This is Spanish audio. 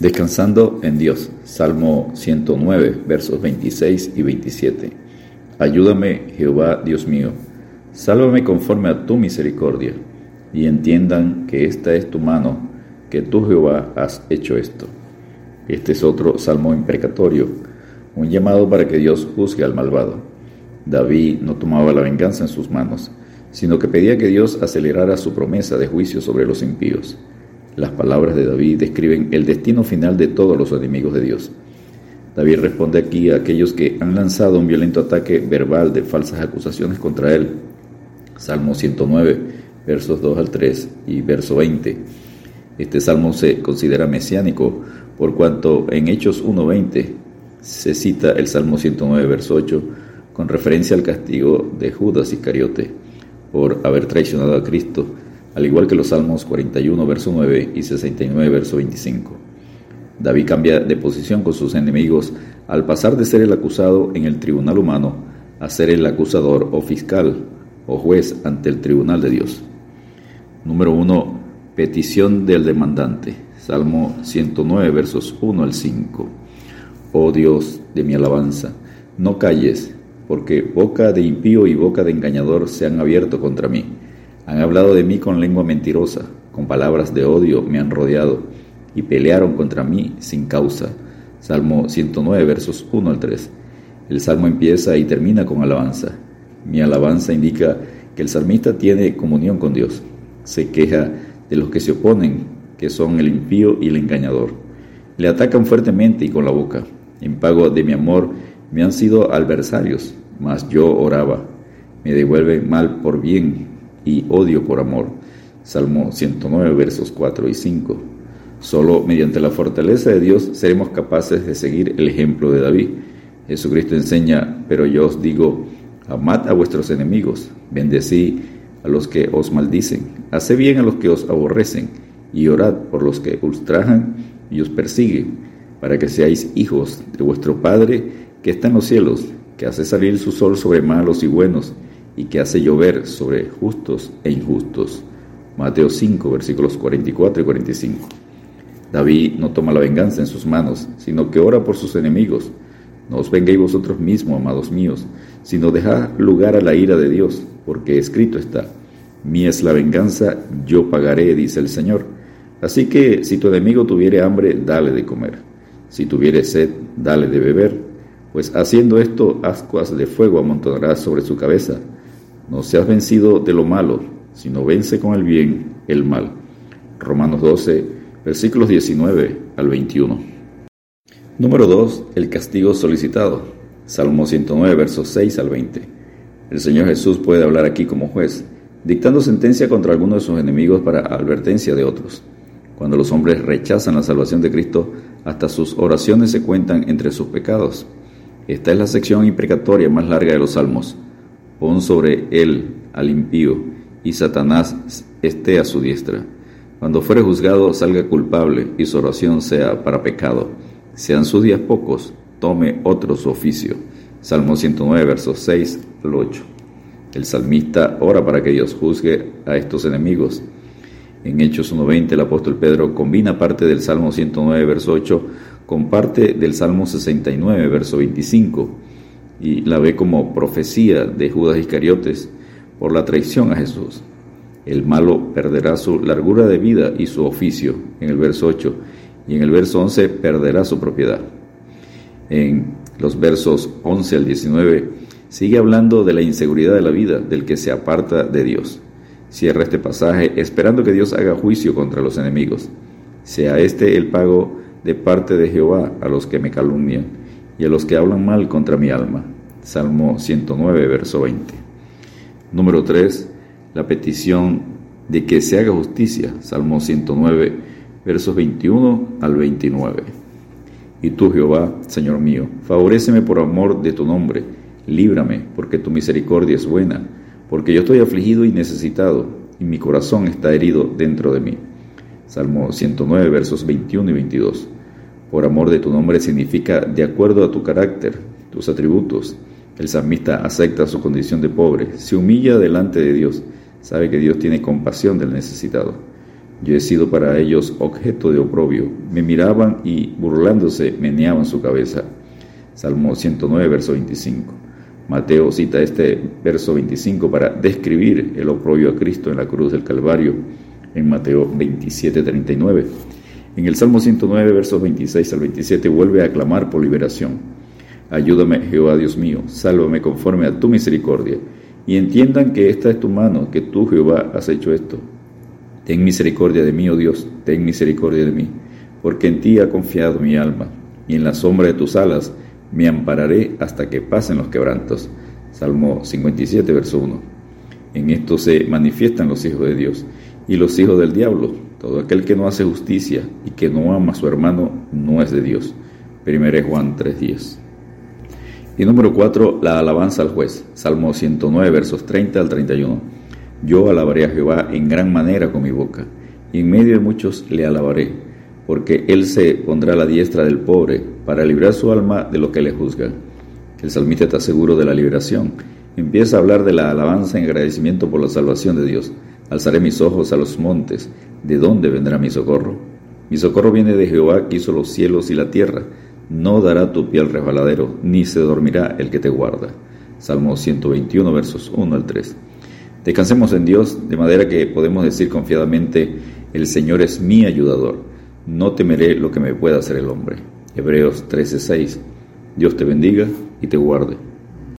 Descansando en Dios. Salmo 109, versos 26 y 27. Ayúdame, Jehová, Dios mío. Sálvame conforme a tu misericordia, y entiendan que esta es tu mano, que tú, Jehová, has hecho esto. Este es otro salmo imprecatorio, un llamado para que Dios juzgue al malvado. David no tomaba la venganza en sus manos, sino que pedía que Dios acelerara su promesa de juicio sobre los impíos. Las palabras de David describen el destino final de todos los enemigos de Dios. David responde aquí a aquellos que han lanzado un violento ataque verbal de falsas acusaciones contra él. Salmo 109, versos 2 al 3 y verso 20. Este salmo se considera mesiánico por cuanto en Hechos 1.20 se cita el Salmo 109, verso 8, con referencia al castigo de Judas Iscariote por haber traicionado a Cristo al igual que los Salmos 41, verso 9 y 69, verso 25. David cambia de posición con sus enemigos al pasar de ser el acusado en el tribunal humano a ser el acusador o fiscal o juez ante el tribunal de Dios. Número 1. Petición del demandante. Salmo 109, versos 1 al 5. Oh Dios de mi alabanza, no calles, porque boca de impío y boca de engañador se han abierto contra mí han hablado de mí con lengua mentirosa, con palabras de odio me han rodeado y pelearon contra mí sin causa. Salmo 109, versos 1 al 3. El salmo empieza y termina con alabanza. Mi alabanza indica que el salmista tiene comunión con Dios. Se queja de los que se oponen, que son el impío y el engañador. Le atacan fuertemente y con la boca. En pago de mi amor me han sido adversarios, mas yo oraba. Me devuelven mal por bien y odio por amor. Salmo 109, versos 4 y 5. Solo mediante la fortaleza de Dios seremos capaces de seguir el ejemplo de David. Jesucristo enseña, pero yo os digo, amad a vuestros enemigos, bendecí a los que os maldicen, haced bien a los que os aborrecen, y orad por los que ultrajan y os persiguen, para que seáis hijos de vuestro Padre que está en los cielos, que hace salir su sol sobre malos y buenos, y que hace llover sobre justos e injustos. Mateo 5, versículos 44 y 45. David no toma la venganza en sus manos, sino que ora por sus enemigos. No os vengáis vosotros mismos, amados míos, sino dejad lugar a la ira de Dios, porque escrito está, mía es la venganza, yo pagaré, dice el Señor. Así que si tu enemigo tuviere hambre, dale de comer. Si tuviere sed, dale de beber, pues haciendo esto, ascuas de fuego amontonarás sobre su cabeza no seas vencido de lo malo, sino vence con el bien el mal. Romanos 12, versículos 19 al 21. Número 2. El castigo solicitado. Salmo 109, versos 6 al 20. El Señor Jesús puede hablar aquí como juez, dictando sentencia contra algunos de sus enemigos para advertencia de otros. Cuando los hombres rechazan la salvación de Cristo, hasta sus oraciones se cuentan entre sus pecados. Esta es la sección imprecatoria más larga de los Salmos pon sobre él al impío, y Satanás esté a su diestra. Cuando fuere juzgado, salga culpable, y su oración sea para pecado. Sean sus días pocos, tome otro su oficio. Salmo 109, versos 6 al 8. El salmista ora para que Dios juzgue a estos enemigos. En Hechos 1.20 el apóstol Pedro combina parte del Salmo 109, verso 8 con parte del Salmo 69, verso 25 y la ve como profecía de Judas Iscariotes por la traición a Jesús. El malo perderá su largura de vida y su oficio, en el verso 8, y en el verso 11 perderá su propiedad. En los versos 11 al 19 sigue hablando de la inseguridad de la vida del que se aparta de Dios. Cierra este pasaje esperando que Dios haga juicio contra los enemigos. Sea este el pago de parte de Jehová a los que me calumnian y a los que hablan mal contra mi alma. Salmo 109, verso 20. Número 3. La petición de que se haga justicia. Salmo 109, versos 21 al 29. Y tú, Jehová, Señor mío, favoréceme por amor de tu nombre, líbrame, porque tu misericordia es buena, porque yo estoy afligido y necesitado, y mi corazón está herido dentro de mí. Salmo 109, versos 21 y 22 por amor de tu nombre significa de acuerdo a tu carácter, tus atributos. El salmista acepta su condición de pobre, se humilla delante de Dios, sabe que Dios tiene compasión del necesitado. Yo he sido para ellos objeto de oprobio. Me miraban y, burlándose, meneaban su cabeza. Salmo 109, verso 25. Mateo cita este verso 25 para describir el oprobio a Cristo en la cruz del Calvario en Mateo 27, 39. En el Salmo 109, versos 26 al 27, vuelve a clamar por liberación. Ayúdame, Jehová Dios mío, sálvame conforme a tu misericordia, y entiendan que esta es tu mano, que tú, Jehová, has hecho esto. Ten misericordia de mí, oh Dios, ten misericordia de mí, porque en ti ha confiado mi alma, y en la sombra de tus alas me ampararé hasta que pasen los quebrantos. Salmo 57, verso 1. En esto se manifiestan los hijos de Dios y los hijos del diablo. Todo aquel que no hace justicia y que no ama a su hermano no es de Dios. 1 Juan 3:10. Y número 4, la alabanza al juez. Salmo 109, versos 30 al 31. Yo alabaré a Jehová en gran manera con mi boca, y en medio de muchos le alabaré, porque él se pondrá la diestra del pobre para librar su alma de lo que le juzga. El salmista está seguro de la liberación. Empieza a hablar de la alabanza en agradecimiento por la salvación de Dios. Alzaré mis ojos a los montes, ¿de dónde vendrá mi socorro? Mi socorro viene de Jehová que hizo los cielos y la tierra. No dará tu pie al resbaladero, ni se dormirá el que te guarda. Salmo 121, versos 1 al 3. Descansemos en Dios de manera que podemos decir confiadamente, el Señor es mi ayudador. No temeré lo que me pueda hacer el hombre. Hebreos 13:6. Dios te bendiga y te guarde.